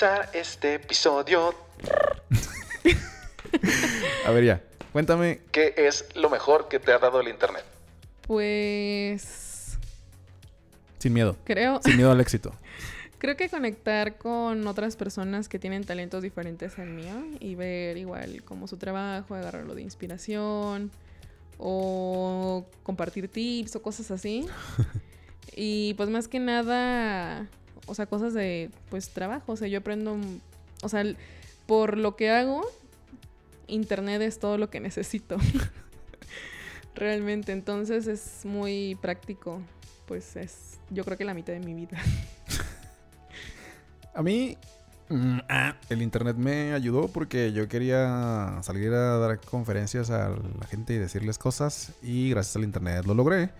Este episodio. A ver, ya. Cuéntame. ¿Qué es lo mejor que te ha dado el internet? Pues Sin miedo. creo, Sin miedo al éxito. creo que conectar con otras personas que tienen talentos diferentes al mío y ver igual como su trabajo, agarrarlo de inspiración o compartir tips o cosas así. y pues más que nada, o sea, cosas de pues trabajo, o sea, yo aprendo, mm, o sea, por lo que hago, internet es todo lo que necesito. Realmente, entonces es muy práctico, pues es yo creo que la mitad de mi vida. A mí, mm, ah, el internet me ayudó porque yo quería salir a dar conferencias a la gente y decirles cosas. Y gracias al internet lo logré.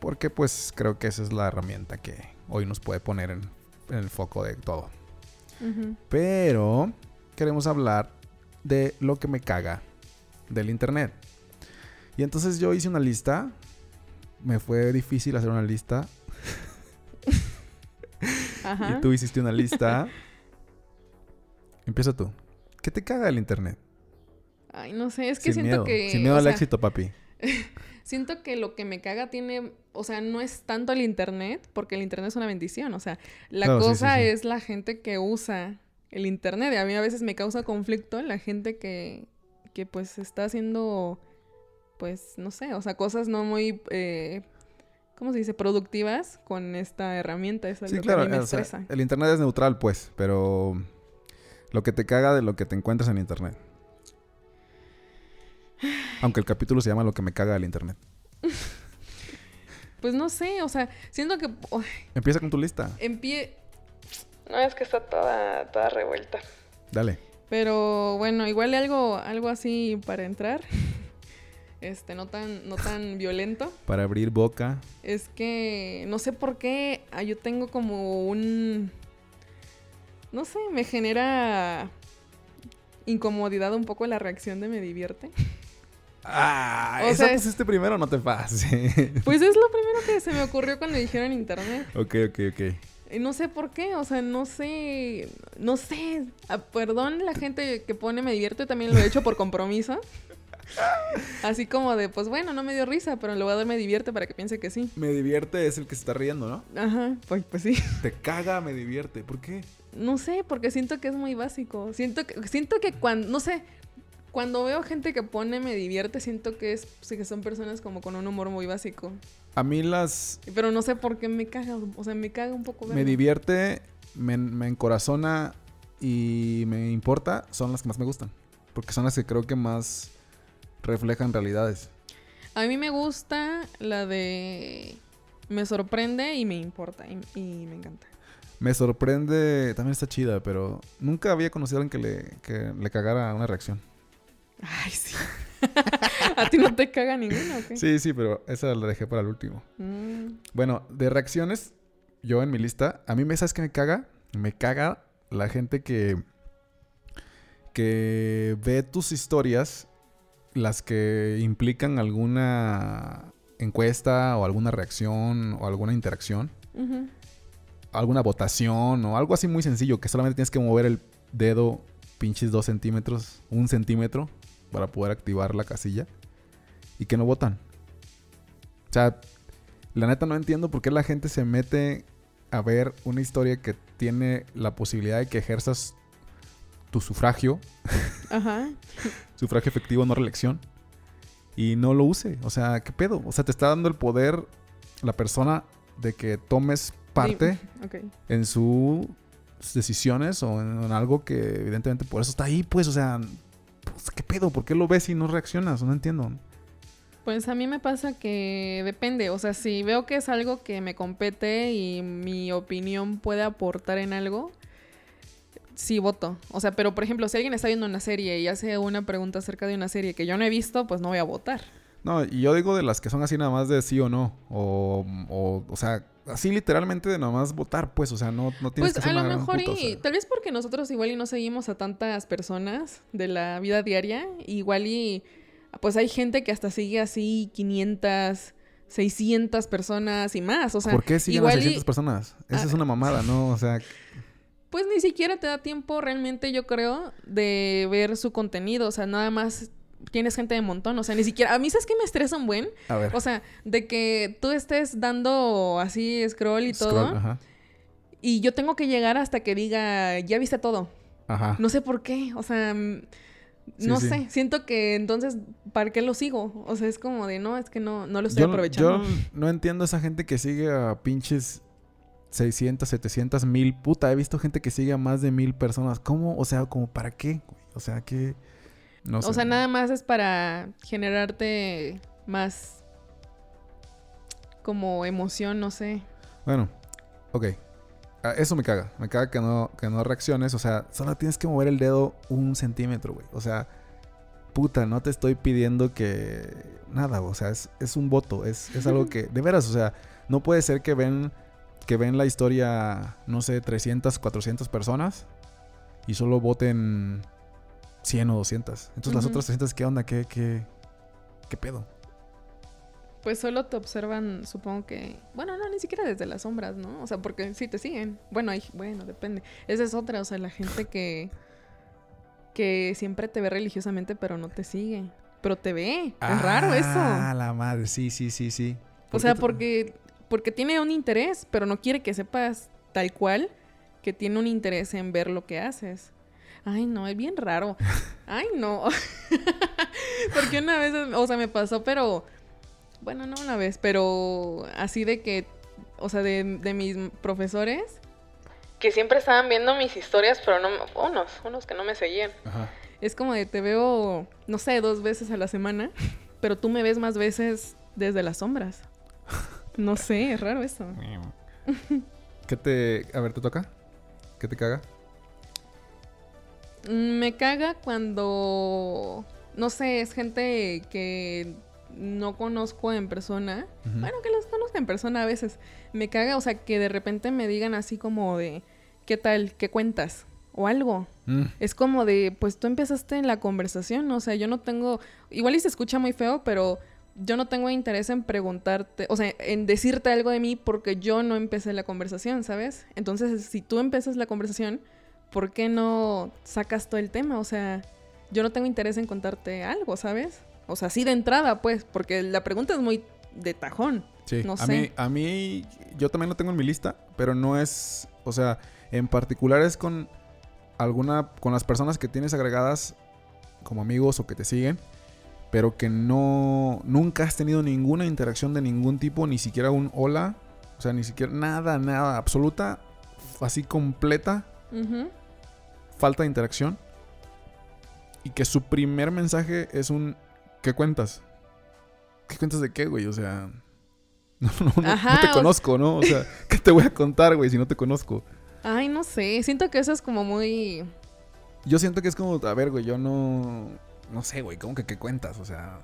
Porque pues creo que esa es la herramienta que hoy nos puede poner en, en el foco de todo. Pero queremos hablar de lo que me caga del internet. Y entonces yo hice una lista. Me fue difícil hacer una lista. Ajá. Y tú hiciste una lista. Empieza tú. ¿Qué te caga del internet? Ay, no sé, es que Sin siento miedo. que Sin miedo o al sea, éxito, papi. Siento que lo que me caga tiene, o sea, no es tanto el internet, porque el internet es una bendición, o sea, la Claro, sí, sí, cosa sí. es la gente que usa el internet. Y a mí a veces me causa conflicto la gente que, que pues está haciendo, pues, no sé, o sea, cosas no muy, eh, ¿cómo se dice? Productivas con esta herramienta. Es Sí, lo claro. que a mí me o sea, estresa. el internet es neutral, pues. Pero lo que te caga de lo que te encuentras en internet. Aunque el capítulo se llama Lo que me caga del internet. Pues no sé, o sea, siento que Empieza con tu lista. en pie... No, es que está toda, toda revuelta. Dale. Pero bueno, igual algo, algo así para entrar. Este, no tan, no tan violento. Para abrir boca. Es que no sé por qué ah, yo tengo como un. No sé, me genera incomodidad un poco la reacción de me divierte. Ah, O esa sea, es- pusiste primero, no te pases. Pues es lo primero que se me ocurrió cuando dijeron internet. ok, ok, ok. No sé por qué, o sea, no sé, no sé. Ah, perdón la gente que pone me divierte, también lo he hecho por compromiso. Así como de, pues bueno, no me dio risa, pero a dar me divierte para que piense que sí. Me divierte es el que se está riendo, ¿no? Ajá, pues, pues sí. Te caga, me divierte. ¿Por qué? No sé, porque siento que es muy básico. Siento que, siento que cuando, no sé, cuando veo gente que pone me divierte, siento que es que son personas como con un humor muy básico. A mí las... Pero no sé por qué me caga, o sea, me caga un poco. Me divierte, me, me encorazona y me importa. Son las que más me gustan. Porque son las que creo que más reflejan realidades. A mí me gusta la de me sorprende y me importa y, y me encanta. Me sorprende, también está chida, pero nunca había conocido a alguien que le, que le cagara una reacción. Ay, sí. ¿A ti no te caga ninguna o qué? Sí, sí, pero esa la dejé para el último. Mm, Bueno, de reacciones, yo en mi lista, a mí me sabes que me caga, me caga la gente que que ve tus historias, las que implican alguna encuesta o alguna reacción o alguna interacción, alguna votación o algo así muy sencillo que solamente tienes que mover el dedo pinches dos centímetros, un centímetro para poder activar la casilla y que no votan. O sea, la neta no entiendo por qué la gente se mete a ver una historia que tiene la posibilidad de que ejerzas tu sufragio, Ajá. sufragio efectivo, no reelección, y no lo use. O sea, ¿qué pedo? O sea, te está dando el poder la persona de que tomes parte Sí, en sus decisiones o en, en algo que evidentemente por eso está ahí, pues, o sea, ¿qué pedo? ¿Por qué lo ves y no reaccionas? No entiendo. Pues a mí me pasa que depende, o sea, si veo que es algo que me compete y mi opinión puede aportar en algo, sí voto. O sea, pero por ejemplo, si alguien está viendo una serie y hace una pregunta acerca de una serie que yo no he visto, pues no voy a votar. No, y yo digo de las que son así nada más de sí o no. O, o, o sea, así literalmente de nada más votar, pues, o sea, no, no tienes Pues que ser a lo una gran mejor o y sea. tal vez porque nosotros igual y no seguimos a tantas personas de la vida diaria, igual y pues hay gente que hasta sigue así 500, 600 personas y más, o sea, ¿Por qué siguen a igual y- 600 personas? Esa Ah, es una mamada, ¿no? O sea, pues ni siquiera te da tiempo realmente, yo creo, de ver su contenido. O sea, nada más tienes gente de montón. O sea, ni siquiera. A mí, ¿sabes qué me estresa un buen? A ver. O sea, de que tú estés dando así scroll y todo. Scroll, ajá. Y yo tengo que llegar hasta que diga, ya viste todo. Ajá. No sé por qué. O sea, mm, Sí, no sí. sé. Siento que entonces, ¿para qué lo sigo? O sea, es como de, no, es que no, no lo estoy yo, aprovechando. yo no entiendo esa gente que sigue a pinches 600, 700, mil. Puta, he visto gente que sigue a más de mil personas. ¿Cómo? O sea, como para qué? O sea, que... No sé. O sea, nada más es para generarte más como emoción, no sé. Bueno, ok. Ah, Eso me caga. Me caga que no, que no reacciones. O sea, solo tienes que mover el dedo un centímetro, güey. O sea, puta, no te estoy pidiendo que... Nada, o sea, es, es un voto. Es, es algo que... De veras, o sea, no puede ser que ven... Que ven la historia, no sé, 300, 400 personas. Y solo voten 100 o 200. Entonces las otras 300, ¿qué onda? ¿Qué, qué, qué pedo? Pues solo te observan, supongo que. Bueno, no, ni siquiera desde las sombras, ¿no? O sea, porque sí te siguen. Bueno, hay, bueno, depende. Esa es otra, o sea, la gente que. que siempre te ve religiosamente, pero no te sigue. Pero te ve. Es raro eso. Ah, la madre. Sí, sí, sí, sí. O ¿Por sea, porque, porque tiene un interés, pero no quiere que sepas tal cual que tiene un interés en ver lo que haces. Ay, no, es bien raro. Ay, no. porque una vez, o sea, me pasó, pero... Bueno, no una vez, pero así de que, o sea, de, de mis profesores... Que siempre estaban viendo mis historias, pero no... Unos, unos que no me seguían. Ajá. Es como de te veo, no sé, dos veces a la semana, pero tú me ves más veces desde las sombras. No sé, es raro eso. ¿Qué te... A ver, ¿te toca? ¿Qué te caga? Me caga cuando, no sé, es gente que no conozco en persona. Bueno, que los conozco en persona a veces. Me caga, o sea, que de repente me digan así como de, ¿qué tal? ¿Qué cuentas? O algo. Mm, Es como de, pues tú empezaste en la conversación, o sea, yo no tengo, igual y se escucha muy feo, pero yo no tengo interés en preguntarte, o sea, en decirte algo de mí porque yo no empecé la conversación, ¿sabes? Entonces, si tú empiezas la conversación, ¿por qué no sacas todo el tema? O sea, yo no tengo interés en contarte algo, ¿sabes? O sea, así de entrada, pues, porque la pregunta es muy de tajón. Sí, No a, sé. Mí, a mí, yo también lo tengo en mi lista, pero no es, o sea, en particular es con alguna, con las personas que tienes agregadas como amigos o que te siguen, pero que no, nunca has tenido ninguna interacción de ningún tipo, ni siquiera un hola, o sea, ni siquiera nada, nada, absoluta, así completa, Falta de interacción, y que su primer mensaje es un, ¿qué cuentas? ¿Qué cuentas de qué, güey? O sea... No, te conozco, ¿no? O sea, ¿qué te voy a contar, güey, si no te conozco? Ay, no sé, siento que eso es como muy... Yo siento que es como, a ver, güey, yo no... No sé, güey, ¿cómo que qué cuentas? O sea,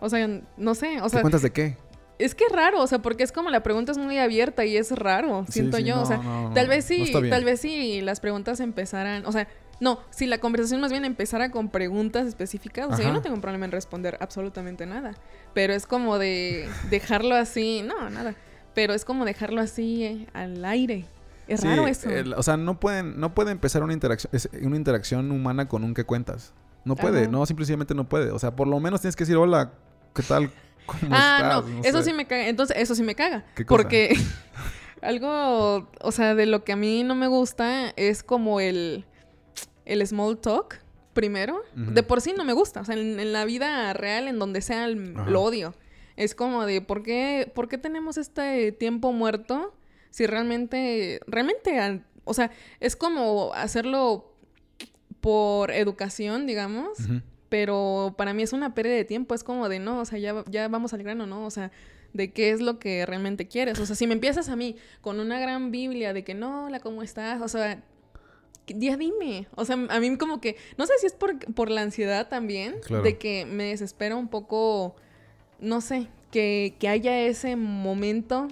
O sea, no sé, o ¿qué sea, cuentas de qué? Es que es raro, o sea, porque es como la pregunta es muy abierta y es raro, siento sí, yo. no, o sea, no, no, tal vez sí, tal vez sí las preguntas empezaran, o sea, no, si la conversación más bien empezara con preguntas específicas, o sea, yo no tengo un problema en responder absolutamente nada. Pero es como de dejarlo así, no, nada. Pero es como dejarlo así eh, al aire. Es Sí, raro eso. el- o sea, no pueden, no puede empezar una interacción, es- una interacción humana con un qué cuentas. No puede, Ajá. no, simplemente no puede. O sea, por lo menos tienes que decir, hola, ¿qué tal? ¿Cómo ah, estás? no, eso sé. sí me caga. Entonces, eso sí me caga. ¿Qué cosa? Porque algo, o sea, de lo que a mí no me gusta es como el, el small talk, primero. De por sí no me gusta. O sea, en, en la vida real, en donde sea, el- lo odio. Es como de, ¿por qué, ¿por qué tenemos este tiempo muerto? Si realmente, realmente, al- o sea, es como hacerlo por educación, digamos. Pero para mí es una pérdida de tiempo. Es como de, no, o sea, ya, ya vamos al grano, ¿no? O sea, de qué es lo que realmente quieres. O sea, si me empiezas a mí con una gran Biblia de que no, hola, ¿cómo estás? O sea, ya dime. O sea, a mí como que, no sé si es por, por la ansiedad también, Claro. de que me desespera un poco, no sé, que, que haya ese momento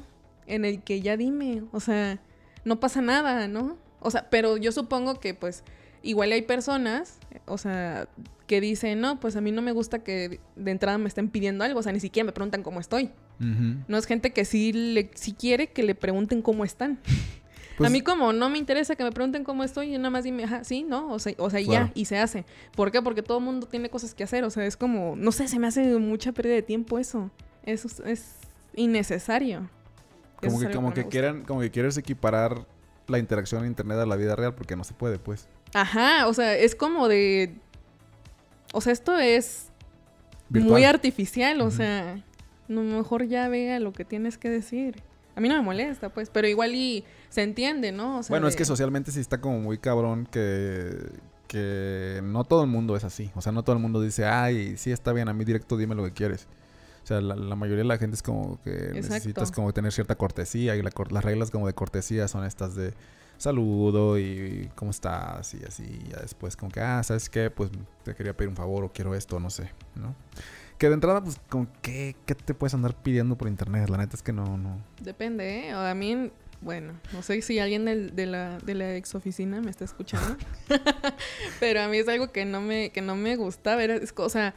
en el que ya dime. O sea, no pasa nada, ¿no? O sea, pero yo supongo que pues igual hay personas, o sea, que dicen, no, pues a mí no me gusta que de entrada me estén pidiendo algo, o sea, ni siquiera me preguntan cómo estoy. No es gente que sí, le, sí quiere que le pregunten cómo están. Pues- a mí como no me interesa que me pregunten cómo estoy, yo nada más dime, ajá, sí, no, o sea, o sea, y Claro. ya, y se hace. ¿Por qué? Porque todo el mundo tiene cosas que hacer, o sea, es como, no sé, se me hace mucha pérdida de tiempo eso. Eso es, es innecesario. Como Eso que, como que gusta. quieran, como que quieres equiparar la interacción en internet a la vida real porque no se puede, pues. Ajá, o sea, es como de... O sea, esto es Virtual. muy artificial, o Ujú. sea, a lo mejor ya vea lo que tienes que decir. A mí no me molesta, pues, pero igual y se entiende, ¿no? O sea, Bueno, es que socialmente sí está como muy cabrón que, que no todo el mundo es así. O sea, no todo el mundo dice, ay, sí está bien, a mí directo dime lo que quieres. O sea, la, la mayoría de la gente es como que necesitas como tener cierta cortesía y la las reglas como de cortesía son estas de saludo y cómo estás y así. Y ya después como que, ah, ¿sabes qué? Pues te quería pedir un favor o quiero esto, no sé, ¿no? Que de entrada, pues, como, ¿qué, ¿qué te puedes andar pidiendo por internet? La neta es que no, no. Depende, ¿eh? A mí, bueno, no sé si alguien de, la, de la ex oficina me está escuchando, pero a mí es algo que no me, que no me gusta ver, es cosa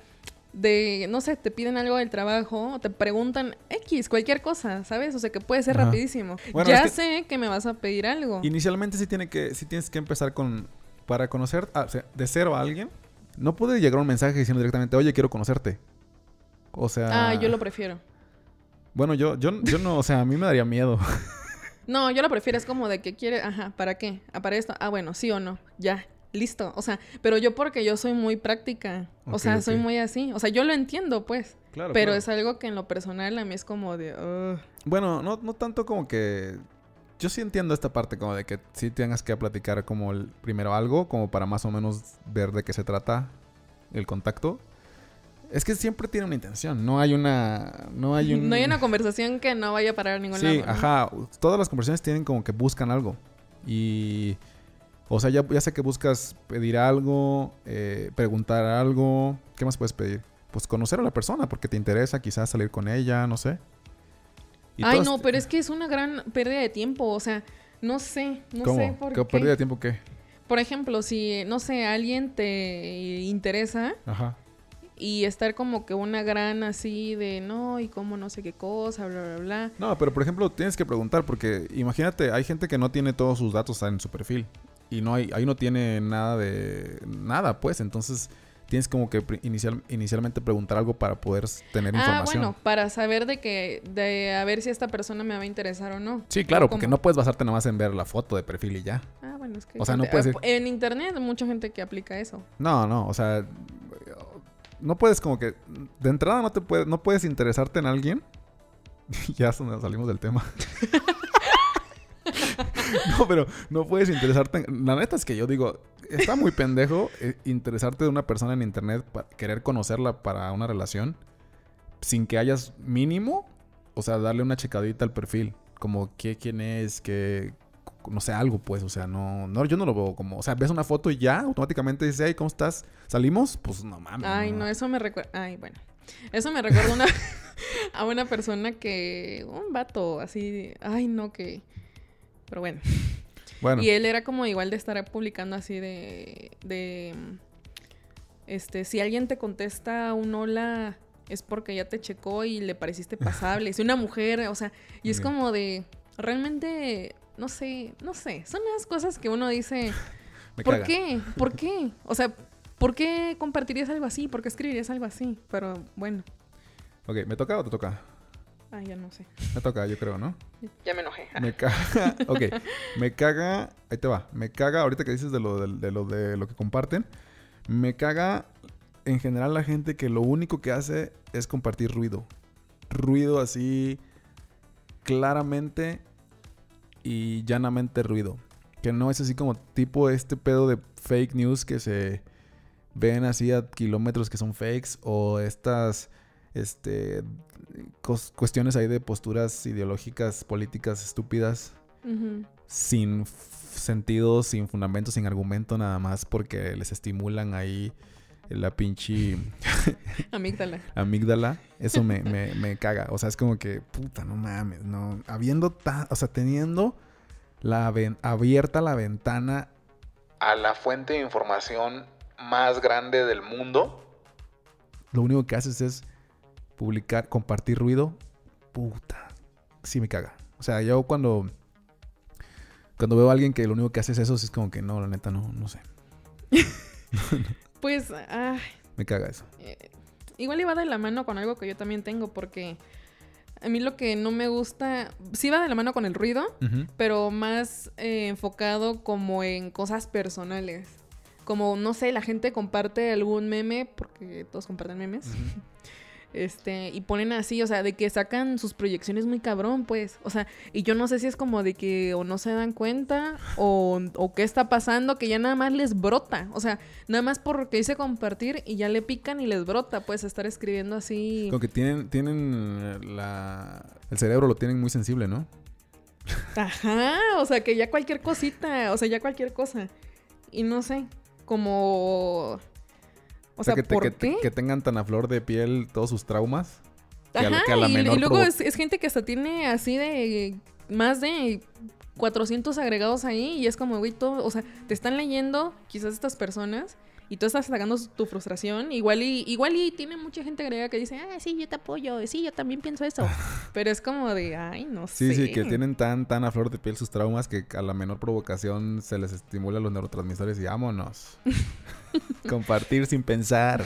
de, no sé, te piden algo del trabajo, te preguntan X, cualquier cosa, ¿sabes? O sea, que puede ser Ajá. rapidísimo. Bueno, ya es que- sé que me vas a pedir algo. Inicialmente sí tiene que, sí tienes que empezar con, para conocer, ah, o sea, de cero a alguien, no puede llegar un mensaje diciendo directamente, oye, quiero conocerte. O sea... Ah, yo lo prefiero. Bueno, yo, yo, yo no, o sea, a mí me daría miedo. No, yo lo prefiero, es como de que quiere, ajá, ¿para qué? ¿Ah, para esto? Ah, bueno, sí o no, ya, listo. O sea, pero yo porque yo soy muy práctica, o sea, soy muy así, o sea, yo lo entiendo, pues, Claro, pero claro. es algo que en lo personal a mí es como de. Bueno, no, no tanto como que... Yo sí entiendo esta parte como de que sí tengas que platicar como el, primero algo, como para más o menos ver de qué se trata el contacto. Es que siempre tiene una intención, no hay una... No hay, un... no hay una conversación que no vaya a parar a ningún Sí, lado. ¿no? ajá. Todas las conversaciones tienen como que buscan algo. Y. O sea, ya, ya sé que buscas pedir algo, eh, preguntar algo. ¿Qué más puedes pedir? Pues conocer a la persona porque te interesa, quizás salir con ella, no sé. Y Ay, no, pero es que es una gran pérdida de tiempo, o sea, no sé, no ¿Cómo? sé por ¿Qué qué. pérdida de tiempo qué? Por ejemplo, si, no sé, alguien te interesa Ajá. y estar como que una gran así de, no, y cómo no sé qué cosa, bla, bla, bla. No, pero por ejemplo, tienes que preguntar porque imagínate, hay gente que no tiene todos sus datos en su perfil. Y no hay, ahí no tiene nada de. Nada, pues. Entonces tienes como que inicial, inicialmente preguntar algo para poder tener Ah, información. bueno, para saber de que, de a ver si esta persona me va a interesar o no. Sí, claro, ¿O porque no puedes basarte nada más en ver la foto de perfil y ya. Ah, bueno, es que... O sea, no ah, En internet hay mucha gente que aplica eso. No, no, o sea, no puedes como que de entrada no te puedes no puedes interesarte en alguien. ya es donde salimos del tema. no, pero no puedes interesarte en... La neta es que yo digo, está muy pendejo eh, interesarte de una persona en internet, pa- querer conocerla para una relación sin que hayas mínimo, o sea, darle una checadita al perfil, como qué quién es, qué no sé, algo pues, o sea, no, no, yo no lo veo como, o sea, ves una foto y ya, automáticamente dices, hey, ¿cómo estás? ¿Salimos? Pues no mames. Ay, no, eso me recuerda... Ay, bueno. Eso me recuerda una... a una persona que... Un vato así... Ay, no, que... Pero bueno. Bueno, Y él era como igual de estar publicando así de... de este, si alguien te contesta un hola, es porque ya te checó y le pareciste pasable. Si una mujer, o sea, y es como de... Realmente, no sé, no sé. Son las cosas que uno dice... me ¿Por caga. qué? ¿Por qué? O sea, ¿por qué compartirías algo así? ¿Por qué escribirías algo así? Pero bueno, Ok, ¿me toca o te toca? Ah, ya no sé. Me toca, yo creo, ¿no? Ya me enojé. Me caga. ok. Me caga. Ahí te va. Me caga ahorita que dices de lo de, de lo de lo que comparten. Me caga en general la gente que lo único que hace es compartir ruido. Ruido así claramente y llanamente ruido. Que no es así como tipo este pedo de fake news que se ven así a kilómetros que son fakes o estas este cuestiones ahí de posturas ideológicas, políticas estúpidas sin sentido, sin fundamento, sin argumento, nada más porque les estimulan ahí la pinche Amígdala. amígdala. Eso me, me, me caga. O sea, es como que, puta, no mames, no. Habiendo, ta- o sea, teniendo la ven- abierta la ventana A la fuente de información más grande del mundo. lo único que haces es publicar, compartir ruido, puta, sí me caga. O sea, yo cuando Cuando veo a alguien que lo único que hace es eso, sí es como que no, la neta, no, no sé. Pues, ay, Me caga eso. eh, igual iba de la mano con algo que yo también tengo, porque a mí lo que no me gusta, sí va de la mano con el ruido, pero más eh, enfocado como en cosas personales. Como, no sé, la gente comparte algún meme, porque todos comparten memes. Este, y ponen así, o sea, de que sacan sus proyecciones muy cabrón, pues. O sea, y yo no sé si es como de que o no se dan cuenta o, o qué está pasando, que ya nada más les brota. O sea, nada más porque dice compartir y ya le pican y les brota, pues, estar escribiendo así. Como que tienen, tienen la... El cerebro lo tienen muy sensible, ¿no? Ajá, o sea, que ya cualquier cosita, o sea, ya cualquier cosa. Y no sé, como... O sea, que, te- ¿por que, qué? que tengan tan a flor de piel todos sus traumas. que a la- Ajá, que a la y, luego es, es gente que hasta tiene así de más de 400 agregados ahí y es como, güey, todo, o sea, te están leyendo quizás estas personas y tú estás sacando tu frustración, igual y igual y tiene mucha gente agregada que dice, "Ah, sí, yo te apoyo, sí, yo también pienso eso." Pero es como de, "Ay, no Sí, sé." sí, que tienen tan, tan a flor de piel sus traumas que a la menor provocación se les estimula los neurotransmisores y vámonos. Compartir sin pensar.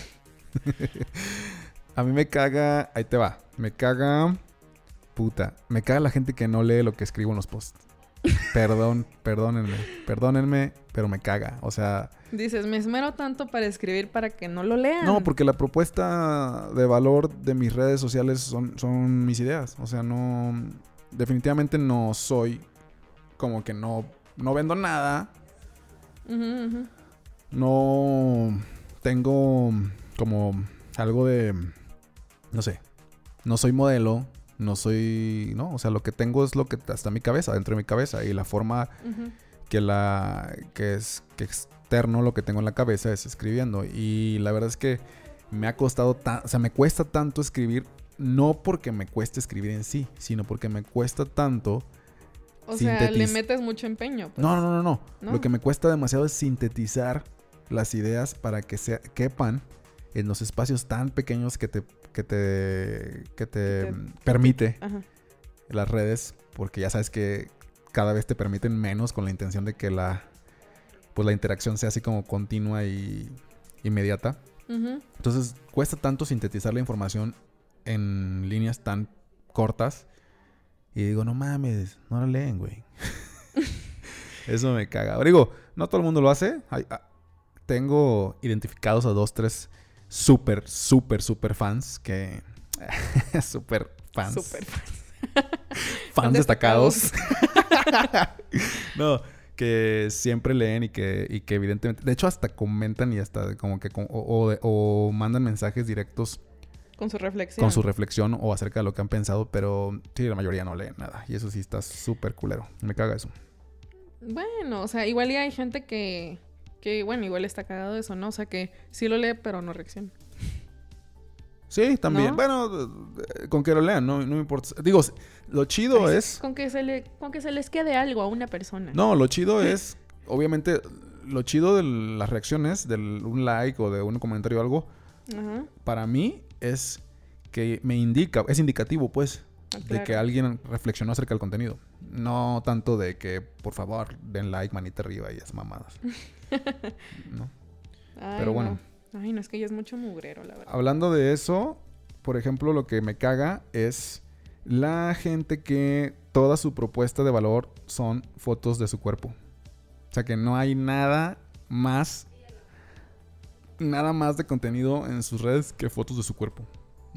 a mí me caga, ahí te va, me caga, puta, me caga la gente que no lee lo que escribo en los posts. Perdón, perdónenme, perdónenme, pero me caga. O sea, Dices, "Me esmero tanto para escribir para que no lo lean." no, porque la propuesta de valor de mis redes sociales son, son mis ideas. O sea, no. Definitivamente no soy como que no, no vendo nada. No tengo como algo de. No sé. No soy modelo. No soy. No, o sea, lo que tengo es lo que está en mi cabeza, dentro de mi cabeza. Y la forma que la que es que externo lo que tengo en la cabeza es escribiendo y la verdad es que me ha costado tan, o sea, me cuesta tanto escribir no porque me cueste escribir en sí, sino porque me cuesta tanto O sea, le metes mucho empeño. pues. no, no, no, no, ¿No? Lo que me cuesta demasiado es sintetizar las ideas para que se quepan en los espacios tan pequeños que te que te que te te- permite Ajá. las redes, porque ya sabes que cada vez te permiten menos con la intención de que la pues la interacción sea así como continua y inmediata. Entonces, cuesta tanto sintetizar la información en líneas tan cortas y digo, "No mames, no la leen, güey." Eso me caga. Ahora digo, no todo el mundo lo hace. Ah, tengo identificados a dos, tres súper, súper, súper fans que... súper fans. Súper. fans destacados. destacados. no, que siempre leen y que, y que evidentemente, de hecho hasta comentan y hasta como que o, o mandan mensajes directos Con su reflexión. con su reflexión o acerca de lo que han pensado, pero sí, la mayoría no leen nada y eso sí está súper culero. Me caga eso. Bueno, o sea, igual y hay gente que, que, bueno, igual está cagado eso, ¿no? O sea, que sí lo lee, pero no reacciona. Sí, también. ¿No? Bueno, con que lo lean, no, no me importa. Digo, lo chido es... Con que, se le, con que se les quede algo a una persona. No, lo chido es, obviamente, lo chido de las reacciones, de un like o de un comentario o algo, Ajá. para mí es que me indica, es indicativo, pues, Ah, de que alguien reflexionó acerca del contenido. No tanto de que, por favor, den like, manita arriba y esas mamadas. ¿No? Ay, pero bueno. no. Ay, no, es que ya es mucho mugrero, la verdad. Hablando de eso, por ejemplo, lo que me caga es la gente que toda su propuesta de valor son fotos de su cuerpo. O sea que no hay nada más, nada más de contenido en sus redes que fotos de su cuerpo.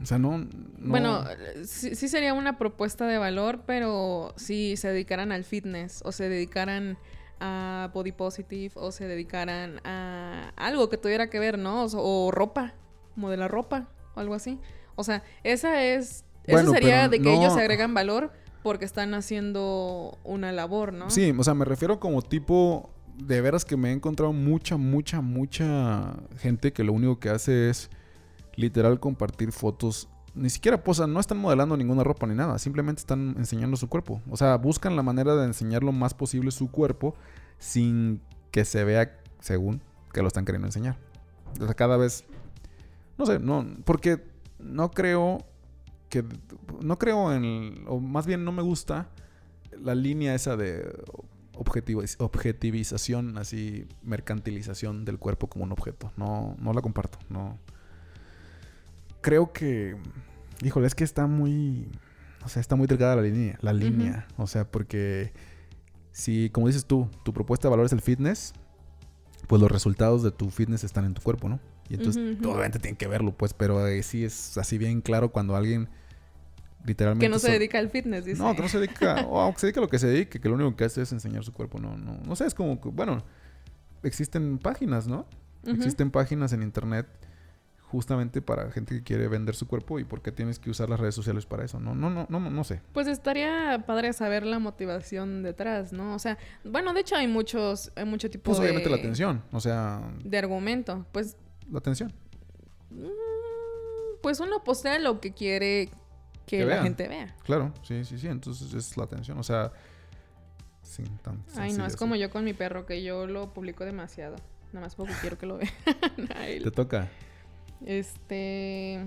O sea, no. no- Bueno, sí, sí sería una propuesta de valor, pero si se dedicaran al fitness o se dedicaran a body positive o se dedicaran a algo que tuviera que ver, ¿no? O, o ropa, modelar ropa o algo así. O sea, esa es... Bueno, eso sería de que ellos no- agregan valor porque están haciendo una labor, ¿no? Sí, o sea, me refiero como tipo. De veras que me he encontrado mucha, mucha, mucha gente que lo único que hace es literal compartir fotos. Ni siquiera posan, no están modelando ninguna ropa ni nada, simplemente están enseñando su cuerpo. O sea, buscan la manera de enseñar lo más posible su cuerpo sin que se vea según que lo están queriendo enseñar. O sea, cada vez. No sé, no. Porque no creo que. No creo en. O más bien no me gusta la línea esa de. objetiviz- objetivización, así, mercantilización del cuerpo como un objeto. No, no la comparto. No. Creo que. Híjole, es que está muy. O sea, está muy delgada la línea. La línea. O sea, porque. Si, como dices tú, tu propuesta de valor es el fitness, pues los resultados de tu fitness están en tu cuerpo, ¿no? Y entonces, obviamente tienen que verlo, pues, pero eh, sí es así bien claro cuando alguien literalmente. Que no se so- dedica al fitness, dice. no, que no se dedica, o aunque se dedica a lo que se dedique, que lo único que hace es enseñar su cuerpo, no, no, no sé, es como que, bueno, existen páginas, ¿no? Existen páginas en internet justamente para gente que quiere vender su cuerpo y por qué tienes que usar las redes sociales para eso, no, no, no, no, no sé. Pues estaría padre saber la motivación detrás, ¿no? O sea, bueno, de hecho hay muchos, hay mucho tipo Pues de... obviamente la atención, o sea, De argumento. Pues, la atención. mm, pues uno postea lo que quiere que, Que la vean. gente vea. Claro, sí, sí, sí, entonces es la atención, o sea, sí, tan Ay, no, es como yo con mi perro, que yo lo publico demasiado. Nada más porque quiero que lo vean. Te toca. Este.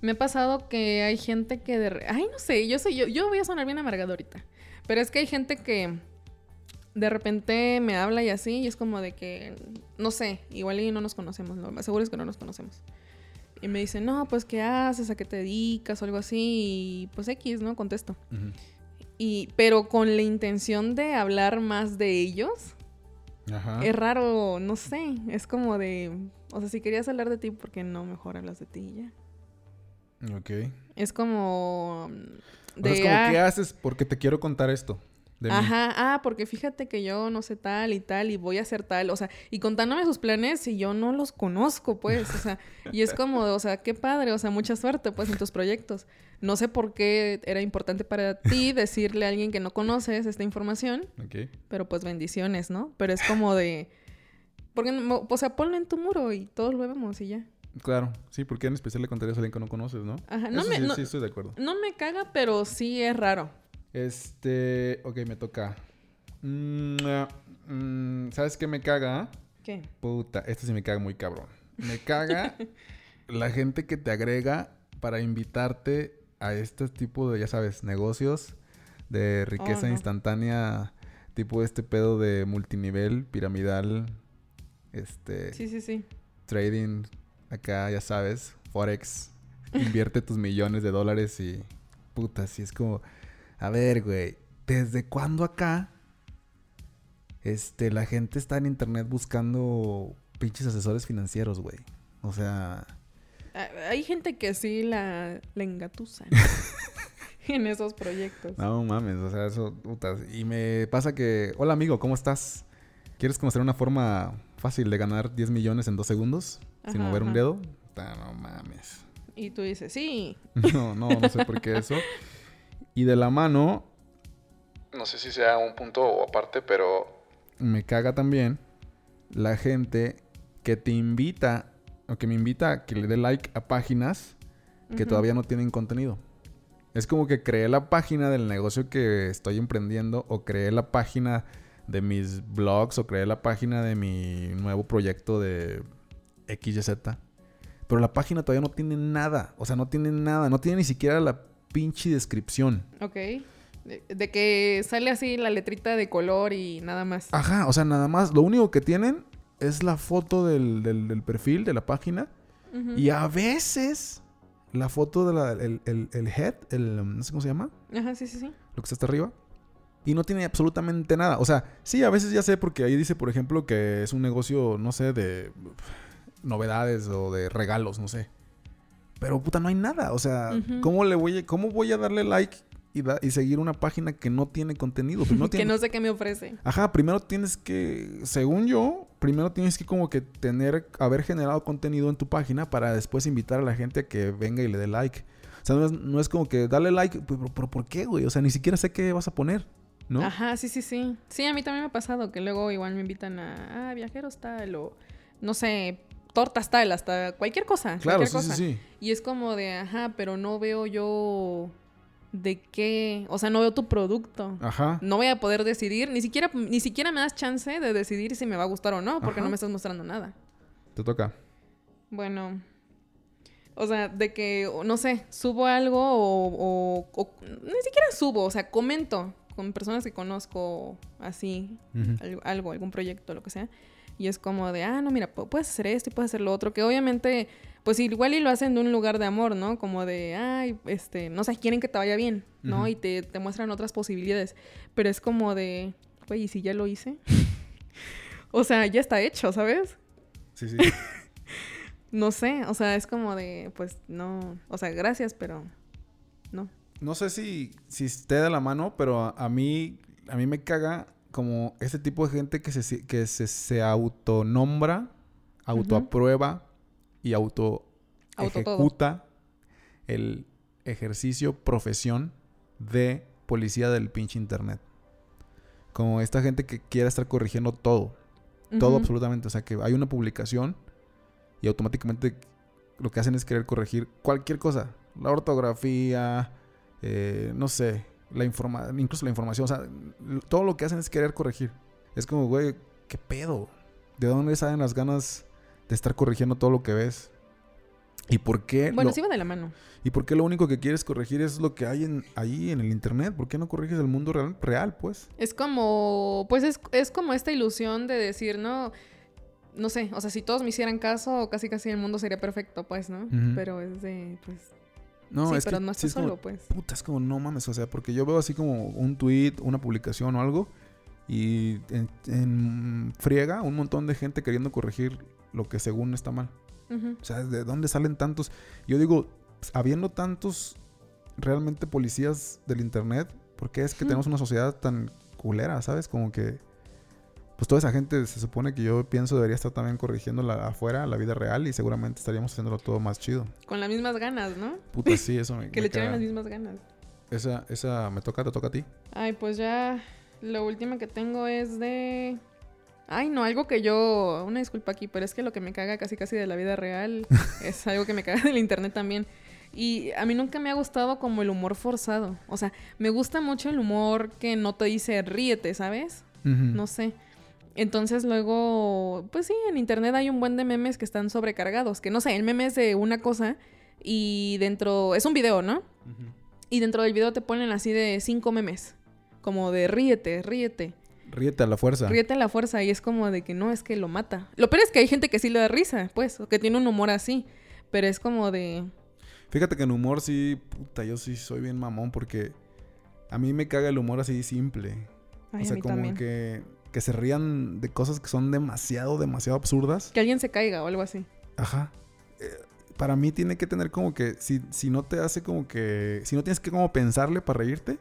Me ha pasado que hay gente que de. re- Ay, no sé, yo soy yo. Yo voy a sonar bien amargado ahorita. Pero es que hay gente que de repente me habla y así, y es como de que. No sé, igual y no nos conocemos, lo más seguro es que no nos conocemos. Y me dicen, no, pues, ¿qué haces? ¿A qué te dedicas? O algo así. Y pues X, ¿no? Contesto. Y, pero con la intención de hablar más de ellos. Ajá. Es raro, no sé. Es como de. O sea, si querías hablar de ti, ¿por qué no mejor hablas de ti y ya? Ok. Es como. mm, O sea, es como, ah, ¿qué haces? Porque te quiero contar esto. De mí. Ajá, ah, porque fíjate que yo no sé tal y tal y voy a hacer tal, o sea, y contándome sus planes y yo no los conozco, pues, o sea, y es como, o sea, qué padre, o sea, mucha suerte, pues, en tus proyectos. No sé por qué era importante para ti decirle a alguien que no conoces esta información, Ok. pero pues bendiciones, ¿no? Pero es como de, porque, o sea, ponlo en tu muro y todos lo vemos y ya. Claro, sí, porque en especial le contarías a alguien que no conoces, ¿no? Ajá, no Eso me- sí, no- sí, estoy de acuerdo. No me caga, pero sí es raro. Este, ok, me toca. Mm, ah, mm, ¿Sabes qué me caga? ¿Qué? Puta, esto sí me caga muy cabrón. Me caga la gente que te agrega para invitarte a este tipo de, ya sabes, negocios de riqueza Oh, no. instantánea, tipo este pedo de multinivel, piramidal, este, Sí, sí, sí. trading, acá, ya sabes, Forex, invierte tus millones de dólares y puta, si es como, a ver, güey, ¿desde cuándo acá este, la gente está en internet buscando pinches asesores financieros, güey? O sea, Hay gente que sí la, la engatusa en esos proyectos. no mames, o sea, eso, y me pasa que, hola amigo, ¿cómo estás? ¿Quieres conocer una forma fácil de ganar 10 millones en dos segundos sin Ajá, mover un dedo? No mames. Y tú dices, sí. No, no, no sé por qué eso. Y de la mano, No sé si sea un punto aparte, pero me caga también la gente que te invita, o que me invita a que le dé like a páginas que todavía no tienen contenido. Es como que creé la página del negocio que estoy emprendiendo, o creé la página de mis blogs, o creé la página de mi nuevo proyecto de XYZ. Pero la página todavía no tiene nada. O sea, no tiene nada. No tiene ni siquiera la pinche descripción. Ok. De, de que sale así la letrita de color y nada más. Ajá, o sea, nada más. Lo único que tienen es la foto del, del- del perfil de la página. Y a veces la foto del el, el- el head, el, um, no sé cómo se llama, Ajá, sí, sí, sí. lo que está hasta arriba. Y no tiene absolutamente nada. O sea, sí, a veces ya sé porque ahí dice, por ejemplo, que es un negocio, no sé, de novedades o de regalos, no sé. Pero puta, no hay nada. O sea. ¿cómo, le voy a, ¿cómo voy a darle like y, da- y seguir una página que no tiene contenido? Primero que tiene- no sé qué me ofrece. Ajá, primero tienes que, según yo, primero tienes que como que tener, haber generado contenido en tu página para después invitar a la gente a que venga y le dé like. O sea, no es, no es como que dale like, pero, pero ¿por qué, güey? O sea, ni siquiera sé qué vas a poner, ¿no? Ajá, sí, sí, sí. Sí, a mí también me ha pasado que luego igual me invitan a, ah, viajeros tal o, no sé, tortas tal, hasta cualquier cosa. claro, cualquier sí, cosa. sí, sí. Y es como de, ajá, pero no veo yo de qué, o sea, no veo tu producto. Ajá. No voy a poder decidir, ni siquiera, ni siquiera me das chance de decidir si me va a gustar o no, porque Ajá. no me estás mostrando nada. Te toca. Bueno, o sea, de que, no sé, subo algo o, o- o- ni siquiera subo, o sea, comento, con personas que conozco así, algo, algún proyecto, lo que sea. Y es como de, ah, no, mira, pu- puedes hacer esto y puedes hacer lo otro. Que obviamente, pues igual y lo hacen de un lugar de amor, ¿no? Como de, ay, este, no sé, quieren que te vaya bien, ¿no? Y te, te muestran otras posibilidades. Pero es como de, güey, ¿y si ya lo hice? o sea, ya está hecho, ¿sabes? Sí, sí. No sé, o sea, es como de, pues no, o sea, gracias, pero no. No sé si, si esté de la mano, pero a, a mí, a mí me caga como ese tipo de gente que se, que se, se autonombra, autoaprueba y auto Auto todo. ejecuta el ejercicio, profesión de policía del pinche internet. Como esta gente que quiere estar corrigiendo todo. Todo absolutamente. O sea, que hay una publicación y automáticamente lo que hacen es querer corregir cualquier cosa. La ortografía, eh, no sé, la informa incluso la información. O sea, todo lo que hacen es querer corregir. Es como, güey, ¿qué pedo? ¿De dónde salen las ganas de estar corrigiendo todo lo que ves? ¿Y por qué? Bueno, lo, sí va de la mano. ¿Y por qué lo único que quieres corregir es lo que hay en, ahí en el internet? ¿Por qué no corriges el mundo real, real pues? Es como, pues es, es como esta ilusión de decir, no, no sé, o sea, si todos me hicieran caso, casi casi el mundo sería perfecto, pues, ¿no? Pero es de, pues, No, sí, es pero que no sí estás es como- solo, pues. Puta, es como no mames, o sea, porque yo veo así como un tweet, una publicación o algo y en, en friega un montón de gente queriendo corregir lo que según está mal. O sea, ¿de dónde salen tantos? Yo digo, pues, habiendo tantos realmente policías del internet, ¿por qué es que tenemos una sociedad tan culera, sabes? Como que pues toda esa gente se supone que yo pienso debería estar también corrigiendo la afuera, la vida real y seguramente estaríamos haciéndolo todo más chido. Con las mismas ganas, ¿no? Puta, sí, eso me, Que me le caga. las mismas ganas. Esa, esa me toca, te toca a ti. Ay, pues ya lo último que tengo es de... Ay, no, algo que yo... Una disculpa aquí, pero es que lo que me caga casi casi de la vida real es algo que me caga del internet también. Y a mí nunca me ha gustado como el humor forzado. O sea, me gusta mucho el humor que no te dice ríete, ¿sabes? No sé. Entonces luego, pues sí, en internet hay un buen de memes que están sobrecargados. Que no sé, el meme es de una cosa y dentro... Es un video, ¿no? Y dentro del video te ponen así de cinco memes. Como de ríete, ríete. Ríete a la fuerza. Ríete a la fuerza. Y es como de que no, es que lo mata. Lo peor es que hay gente que sí le da risa, pues. O que tiene un humor así. Pero es como de... Fíjate que en humor sí, puta, yo sí soy bien mamón porque a mí me caga el humor así simple. Ay, o sea, a mí como también. Que... que, que se rían de cosas que son demasiado, demasiado absurdas. alguien se caiga o algo así. Ajá. Eh, para mí tiene que tener como que, si, si no te hace como que, si no tienes que como pensarle para reírte,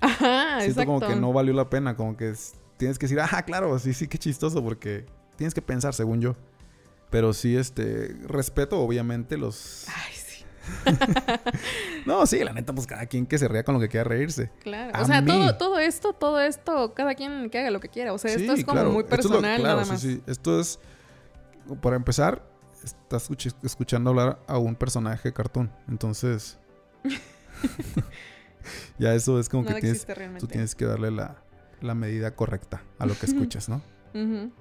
Ajá, siento exacto. como que no valió la pena, como que es- tienes que decir, ajá, claro, sí, sí, qué chistoso, porque tienes que pensar, según yo. Pero sí, este, respeto obviamente los... Ay, sí. No, sí, la neta, pues cada quien que se ría con lo que quiera reírse. Claro. A o sea, mí. todo, todo esto, todo esto, cada quien que haga lo que quiera. O sea, esto Sí, es como claro. muy Esto es lo- personal, claro, nada sí, más. sí. Esto es, para empezar, estás escuch- escuchando hablar a un personaje cartoon. Entonces, ya eso es como que tienes, realmente. tú tienes que darle la, la medida correcta a lo que escuchas, ¿no?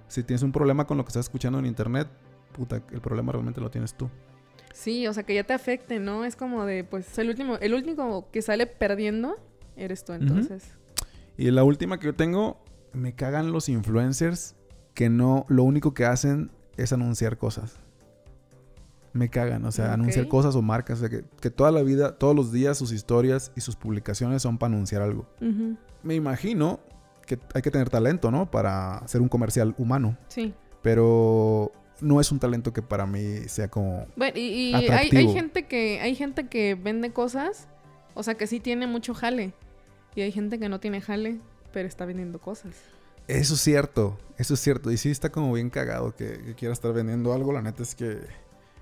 Si tienes un problema con lo que estás escuchando en internet, puta, el problema realmente lo tienes tú. Sí, o sea, que ya te afecte, ¿no? Es como de, pues, el último, el último que sale perdiendo eres tú, entonces. Y la última que yo tengo, me cagan los influencers que no, lo único que hacen es anunciar cosas. Me cagan, o sea, anunciar cosas o marcas, o sea, que, que toda la vida, todos los días sus historias y sus publicaciones son para anunciar algo. Me imagino que hay que tener talento, ¿no? Para hacer un comercial humano, Sí. pero no es un talento que para mí sea como... Bueno, y, y hay, gente que, hay gente que vende cosas, o sea, que sí tiene mucho jale. Y hay gente que no tiene jale, pero está vendiendo cosas. Eso es cierto, eso es cierto. Y sí está como bien cagado que, que quiera estar vendiendo algo. La neta es que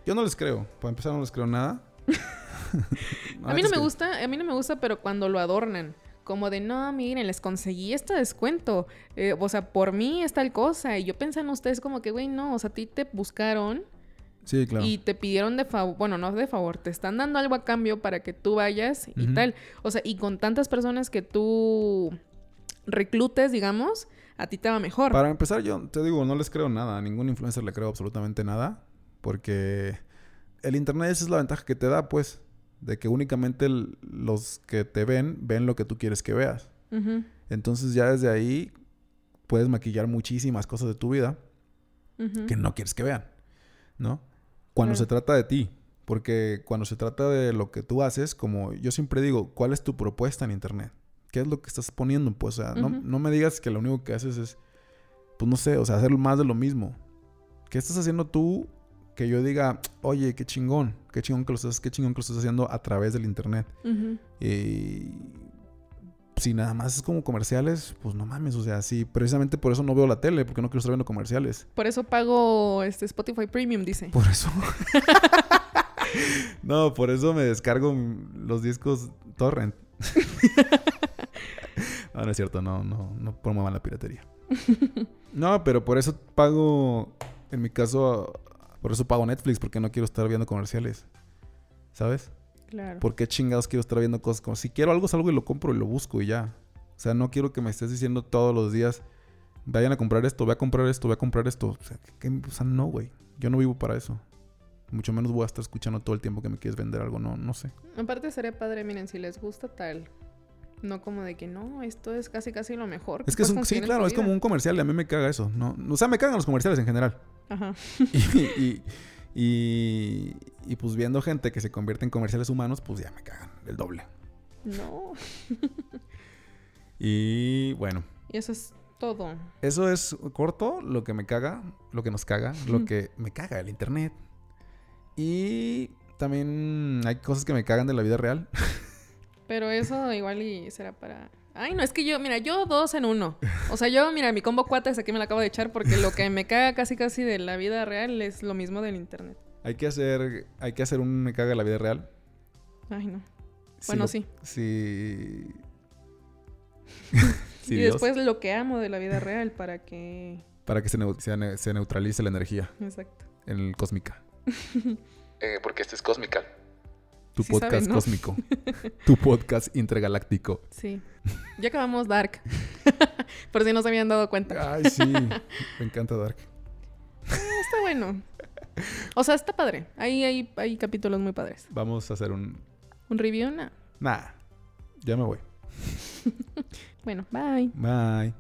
yo no les creo. Para empezar no les creo nada. A mí no me gusta, a mí no me gusta, pero cuando lo adornan. Como de, no, miren, les conseguí este descuento. Eh, o sea, por mí es tal cosa. Y yo pensé en ustedes como que, güey, no, o sea, a ti te buscaron Sí, claro. y te pidieron de favor, bueno, no de favor, te están dando algo a cambio para que tú vayas y tal. O sea, y con tantas personas que tú reclutes, digamos, a ti te va mejor. Para empezar, yo te digo, no les creo nada. A ningún influencer le creo absolutamente nada. Porque el internet esa es la ventaja que te da, pues. De que únicamente el- los que te ven, ven lo que tú quieres que veas. Entonces ya desde ahí puedes maquillar muchísimas cosas de tu vida que no quieres que vean, ¿no? Cuando Claro. se trata de ti, porque cuando se trata de lo que tú haces, como yo siempre digo, ¿cuál es tu propuesta en internet? ¿Qué es lo que estás poniendo? Pues, o sea, no, no me digas que lo único que haces es, pues no sé, o sea, hacer más de lo mismo. ¿Qué estás haciendo tú que yo diga, oye, qué chingón, qué chingón que lo estás, qué chingón que lo estás haciendo a través del internet? Ujú. Y si nada más es como comerciales, pues no mames, o sea, sí, precisamente por eso no veo la tele, porque no quiero estar viendo comerciales. Por eso pago este Spotify Premium, dice. Por eso. no, por eso me descargo los discos torrent. no, no es cierto, no, no, no promuevan la piratería. No, pero por eso pago, en mi caso, por eso pago Netflix, porque no quiero estar viendo comerciales. ¿Sabes? Claro. ¿Por qué chingados quiero estar viendo cosas como si quiero algo, salgo y lo compro y lo busco y ya? O sea, no quiero que me estés diciendo todos los días, vayan a comprar esto, voy a comprar esto, voy a comprar esto. O sea, ¿qué- o sea, no, güey. Yo no vivo para eso. Mucho menos voy a estar escuchando todo el tiempo que me quieres vender algo, no, no sé. Aparte sería padre, miren, si les gusta tal. No como de que no, esto es casi casi lo mejor. Es que es un, sí, claro, es como un comercial y a mí me caga eso. No, o sea, me cagan los comerciales en general. Ajá. Y, y, y- y, pues viendo gente que se convierte en comerciales humanos, pues ya me cagan el doble. No. Y bueno, Y eso es todo. Eso es corto, lo que me caga, lo que nos caga, lo que me caga el internet. Y también hay cosas que me cagan de la vida real. Pero eso igual y será para. Ay, no, es que yo, mira, yo dos en uno. O sea, yo, mira, mi combo cuates aquí me la acabo de echar porque lo que me caga casi casi de la vida real es lo mismo del internet. Hay que hacer, hay que hacer un me caga de la vida real. Ay, no. Si Bueno, lo- sí. Si y Dios- después lo que amo de la vida real para que. Para que se, se ne- se neutralice la energía Exacto. en el cósmica. Eh, porque este es Cosmical. Tu Sí podcast cósmico. tu podcast intergaláctico. Sí. Ya acabamos Dark. Por si no se habían dado cuenta. Ay, sí. me encanta Dark. Está bueno. O sea, está padre. Ahí hay, hay capítulos muy padres. Vamos a hacer un... ¿Un review? No. Nah. Ya me voy. Bueno, bye. Bye.